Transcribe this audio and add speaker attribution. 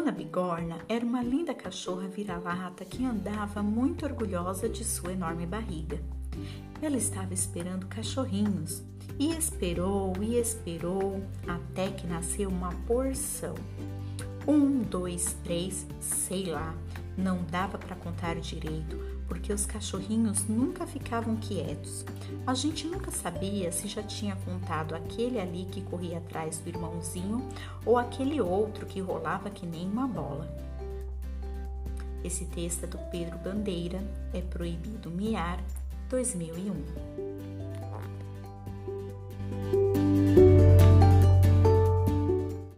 Speaker 1: Bigorna era uma linda cachorra vira-lata que andava muito orgulhosa de sua enorme barriga. Ela estava esperando cachorrinhos e esperou e esperou até que nasceu uma porção. Um, dois, três, sei lá, não dava para contar direito, porque os cachorrinhos nunca ficavam quietos. A gente nunca sabia se já tinha contado aquele ali que corria atrás do irmãozinho ou aquele outro que rolava que nem uma bola. Esse texto é do Pedro Bandeira, é proibido miar, 2001.